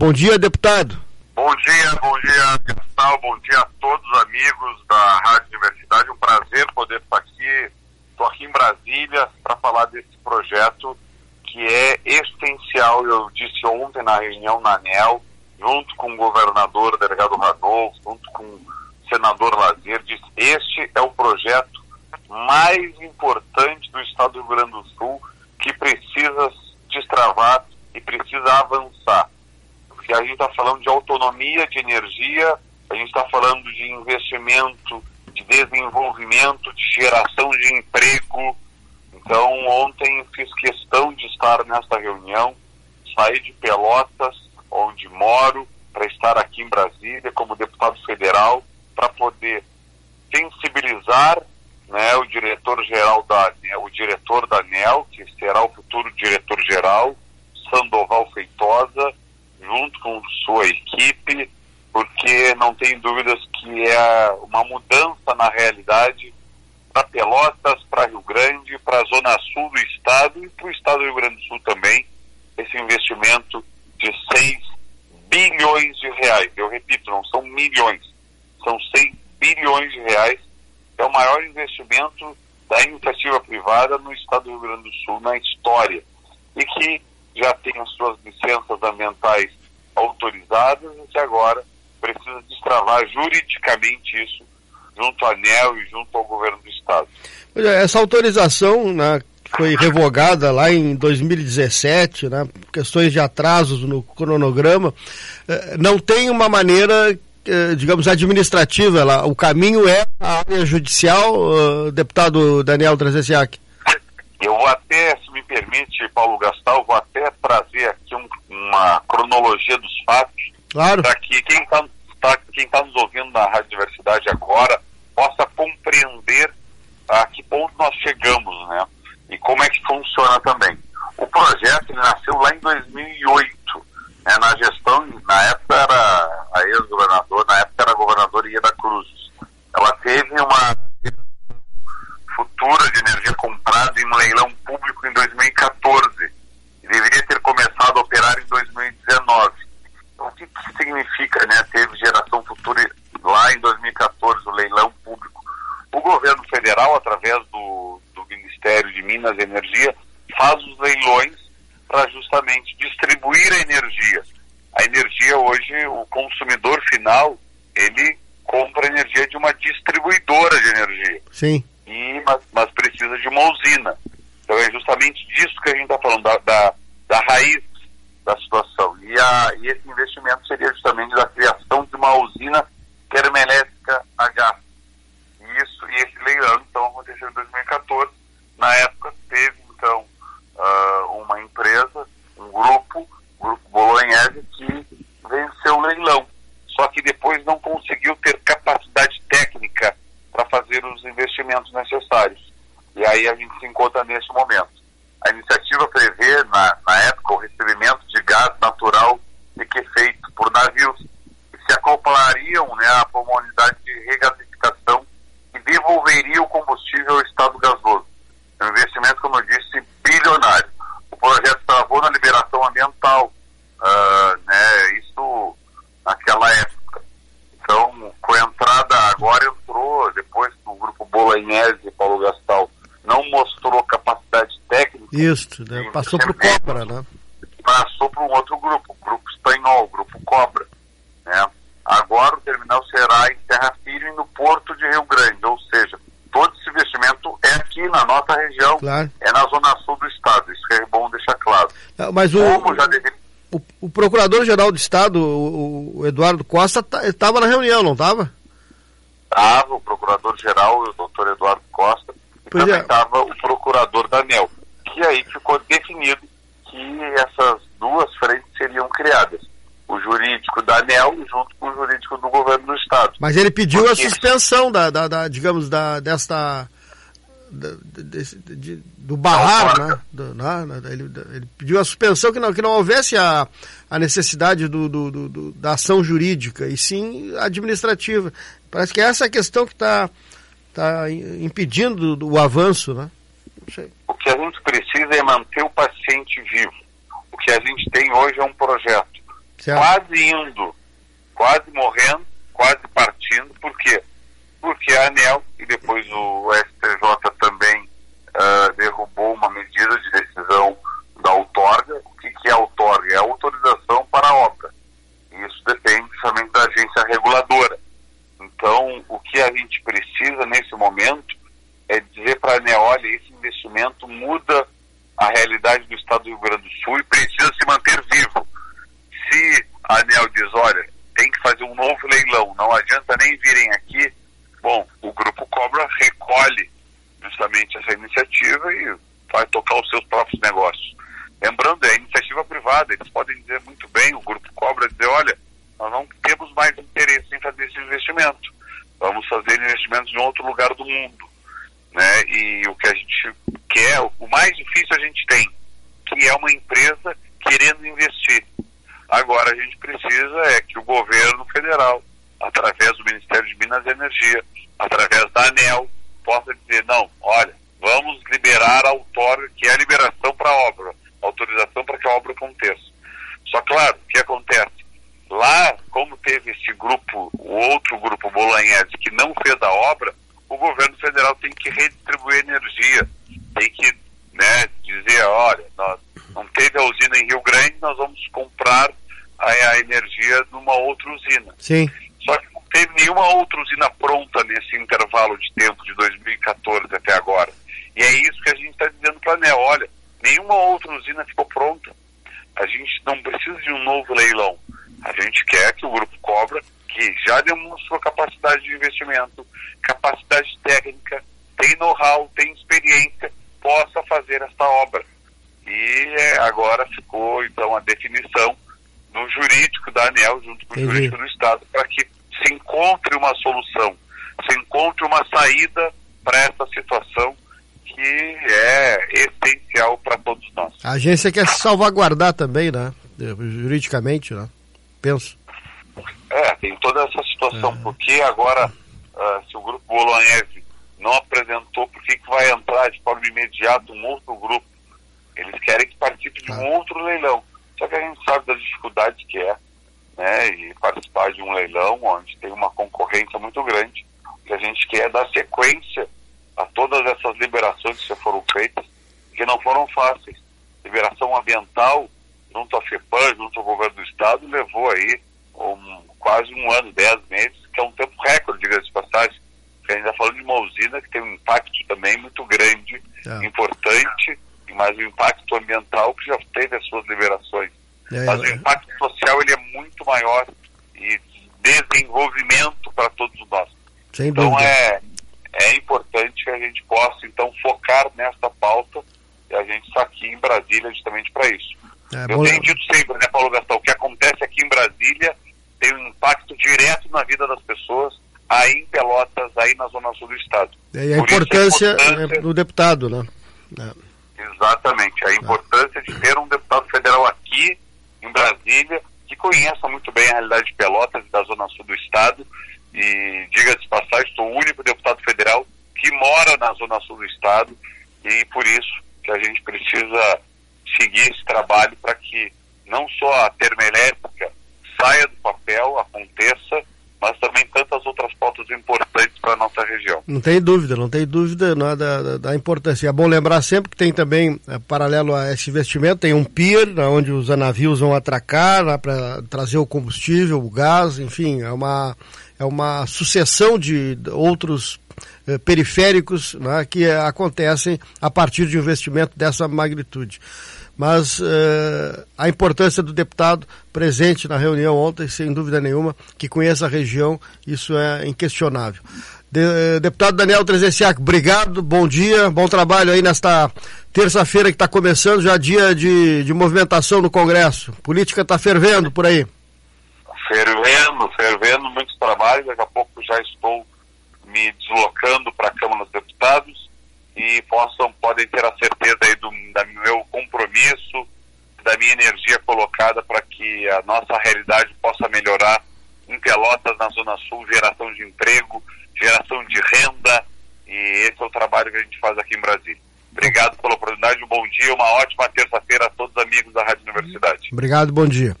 Bom dia, deputado. Bom dia, bom dia, Gastal, bom dia a todos os amigos da Rádio Universidade. Um prazer poder estar aqui. Estou aqui em Brasília para falar desse projeto que é essencial. Eu disse ontem na reunião na ANEL, junto com o governador, delegado Radolfo, junto com o senador Lazer, disse: este é o projeto mais importante do estado do Rio Grande do Sul que precisa destravar e precisa avançar. Porque a gente está falando de autonomia de energia, a gente está falando de investimento, de desenvolvimento, de de emprego. Então, ontem fiz questão de estar nessa reunião, saí de Pelotas, onde moro, para estar aqui em Brasília como deputado federal, para poder sensibilizar né, o diretor-geral da né, o diretor da ANEL, que será o futuro diretor-geral, Sandoval Feitosa, junto com sua equipe, porque não tem dúvidas que é uma mudança na realidade para Pelotas, para Rio Grande, para a zona sul do estado e para o estado do Rio Grande do Sul também, esse investimento de 6 bilhões de reais. Eu repito, não são milhões, são 6 bilhões de reais é o maior investimento da iniciativa privada no estado do Rio Grande do Sul na história e que já tem as suas licenças ambientais autorizadas e que agora precisa destravar juridicamente isso junto à ANEL e junto ao governo do estado. É, essa autorização né, foi revogada lá em 2017, né, questões de atrasos no cronograma, eh, não tem uma maneira eh, digamos, administrativa. Ela, o caminho é a área judicial, uh, deputado Daniel Trezessiak? Eu vou até, se me permite, Paulo Gastal, vou até trazer aqui um, uma cronologia dos fatos. Claro. Para que quem está tá, quem tá nos ouvindo na Rádio Diversidade agora possa compreender a que ponto nós chegamos, né? E como é que funciona também. O projeto nasceu lá em 2008 né, na gestão, na época era a ex-governador, na época era a governadora Ieda Cruz. Ela teve uma futura de energia comprada em um leilão público em 2014 e deveria ter começado a operar em 2019. Então, o que, que significa, né? Teve geração futura lá em 2014, o leilão público. O governo federal, através do, do De Minas Energia, faz os leilões para justamente distribuir a energia. A energia hoje, o consumidor final, ele compra energia de uma distribuidora de energia. Sim. E, mas, mas precisa de uma usina. Então é justamente disso que a gente está falando, da, da, da, raiz da situação. E, a, e esse investimento seria justamente da criação de uma usina termoelétrica a gás. E, isso, e esse leilão, então, aconteceu em 2014. Na época, teve, então, uh, uma empresa, um grupo, o Grupo Bolognese, que venceu o leilão. Só que depois não conseguiu ter capacidade técnica para fazer os investimentos necessários. E aí a gente se encontra nesse momento. A iniciativa prevê, na, na época, o recebimento de gás natural feito por navios que se acoplariam né, a uma unidade de regasificação e devolveria o combustível ao estado gasoso. É um investimento, como eu disse, bilionário. O projeto travou na liberação ambiental, uh, né, isso naquela época. Então, com a entrada, agora entrou, depois que o Bolognese e Paulo Gastal não mostrou capacidade técnica. Isso, né? passou para o Cobra, né? Passou para um outro grupo, o grupo espanhol, grupo Cobra. Né? Agora o terminal será em Terra Firme, no Porto de Rio Grande, ou seja, todo esse investimento é aqui na nossa região, claro. é na zona sul do estado, isso é bom deixar claro. Mas o, deve... o, o procurador-geral do estado, o, o, Eduardo Costa, estava na reunião, não estava? Estava, o procurador-geral, o doutor Eduardo Costa, e pois também estava é. o procurador Daniel, que aí ficou definido que essas duas frentes seriam criadas o jurídico da ANEL junto com o jurídico do governo do estado. Mas ele pediu Porque... a suspensão da, da, da, digamos, da, desta da, desse, de, do barrar, né? Do, né? Ele, ele, pediu a suspensão que não, que não houvesse a, a necessidade do, do, do da ação jurídica, e sim administrativa. Parece que essa é a questão que está tá impedindo o avanço, né? O que a gente precisa é manter o paciente vivo. O que a gente tem hoje é um projeto certo. quase indo, quase morrendo, quase partindo. Por quê? Porque a ANEL e depois o STJ também uh, derrubou uma medida de decisão da outorga. O que, que é outorga? É a autorização para a obra. E isso depende somente da agência reguladora. Então, o que a gente precisa nesse momento é dizer para a ANEL, olha, esse investimento muda a realidade do estado do Rio Grande do Sul e precisa se manter vivo. Se a ANEL diz, olha, tem que fazer um novo leilão, não adianta nem virem aqui, bom, o Grupo Cobra recolhe justamente essa iniciativa e vai tocar os seus próprios negócios. Lembrando, é iniciativa privada, eles podem dizer muito bem, o Grupo Cobra dizer, olha, nós não temos mais interesse em fazer esse investimento, vamos fazer investimentos em outro lugar do mundo. Né? E o que a gente quer, o mais difícil a gente tem, que é uma empresa querendo investir. Agora a gente precisa é que o governo federal, através do Ministério de Minas e Energia, através da ANEL, possa dizer, não, olha, vamos liberar a outorga, que é a liberação para a obra, autorização para que a obra aconteça. Só claro, o que acontece? Como teve esse grupo, o outro grupo Bolanhese, que não fez a obra, o governo federal tem que redistribuir energia, tem que né, dizer, olha, nós, não teve a usina em Rio Grande, nós vamos comprar a, a energia numa outra usina. Sim. Só que não teve nenhuma outra usina pronta nesse intervalo de tempo de 2014 até agora. E é isso que a gente está dizendo para a ANEL, olha, nenhuma outra usina ficou pronta. A gente não precisa de um novo leilão. A gente quer que o Grupo Cobra que já demonstrou capacidade de investimento, capacidade técnica, tem know-how, tem experiência, possa fazer esta obra. E é, agora ficou, então, a definição no jurídico da ANEL, junto com o jurídico do Estado, para que se encontre uma solução, se encontre uma saída para essa situação que é essencial para todos nós. A agência quer se salvaguardar também, né? Juridicamente, né? Penso. É, tem toda essa situação. É. Porque agora, uh, se o grupo Bolognese não apresentou, por que, que vai entrar de forma imediata um outro grupo? Eles querem que participe de um ah. outro leilão. Só que a gente sabe das dificuldades que é, né? E participar de um leilão onde tem uma concorrência muito grande. O que a gente quer é dar sequência a todas essas liberações que já foram feitas, que não foram fáceis. Liberação ambiental, junto à FEPAM, junto ao governo do estado, levou aí um, quase um ano, dez meses, que é um tempo recorde, diga-se de passagem. Porque a gente está falando de uma usina que tem um impacto também muito grande, é. importante, mas o impacto ambiental que já teve as suas liberações. É, mas o impacto social ele é muito maior e desenvolvimento para todos nós. Sem então é, é importante que a gente possa então focar nesta pauta e a gente está aqui em Brasília justamente para isso. É, Eu tenho dito sempre, né, Paulo Gastão, o que acontece aqui em Brasília tem um impacto direto na vida das pessoas, aí em Pelotas, aí na Zona Sul do Estado. E a importância, a importância, do deputado, né? É. Exatamente, a importância de ter um deputado federal aqui em Brasília, que conheça muito bem a realidade de Pelotas e da Zona Sul do Estado, e diga de passagem, sou o único deputado federal que mora na Zona Sul do Estado, e por isso que a gente precisa seguir esse trabalho para que não só a termoelétrica saia do papel, aconteça, mas também tantas outras pautas importantes para a nossa região. Não tem dúvida, não tem dúvida não, é da, da, da, importância. É bom lembrar sempre que tem também, é, paralelo a esse investimento, tem um pier, né, onde os navios vão atracar né, para trazer o combustível, o gás, enfim, é uma, é uma sucessão de outros eh, periféricos né, que acontecem a partir de investimento dessa magnitude mas uh, a importância do deputado presente na reunião ontem, sem dúvida nenhuma, que conheça a região, isso é inquestionável. De, uh, deputado Daniel Trezessiak, obrigado, bom dia, bom trabalho aí nesta terça-feira que está começando, já dia de, de movimentação no Congresso. Política está fervendo por aí. Fervendo, fervendo, muitos trabalhos, daqui a pouco já estou me deslocando para a Câmara dos Deputados e possam, podem ter a certeza aí do da meu compromisso, da minha energia colocada para que a nossa realidade possa melhorar em Pelotas, na Zona Sul, geração de emprego, geração de renda, e esse é o trabalho que a gente faz aqui em Brasília. Obrigado pela oportunidade, um bom dia, uma ótima terça-feira a todos os amigos da Rádio Universidade. Obrigado, bom dia.